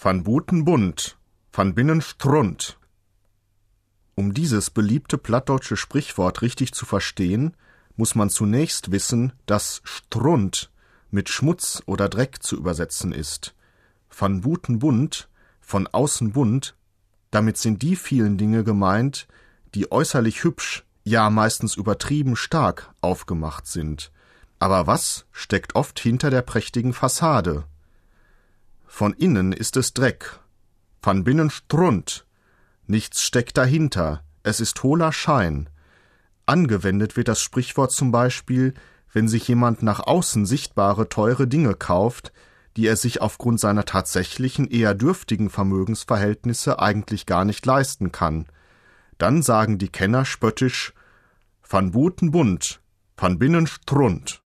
Van Buten bunt, van binnen strund. Um dieses beliebte plattdeutsche Sprichwort richtig zu verstehen, muss man zunächst wissen, dass Strund mit Schmutz oder Dreck zu übersetzen ist. Van Buten bunt, von außen bunt, damit sind die vielen Dinge gemeint, die äußerlich hübsch, ja meistens übertrieben stark aufgemacht sind. Aber was steckt oft hinter der prächtigen Fassade? Von innen ist es Dreck, von binnen Strund. Nichts steckt dahinter, es ist hohler Schein. Angewendet wird das Sprichwort zum Beispiel, wenn sich jemand nach außen sichtbare teure Dinge kauft, die er sich aufgrund seiner tatsächlichen eher dürftigen Vermögensverhältnisse eigentlich gar nicht leisten kann. Dann sagen die Kenner spöttisch Van Buten bunt, van binnen strund.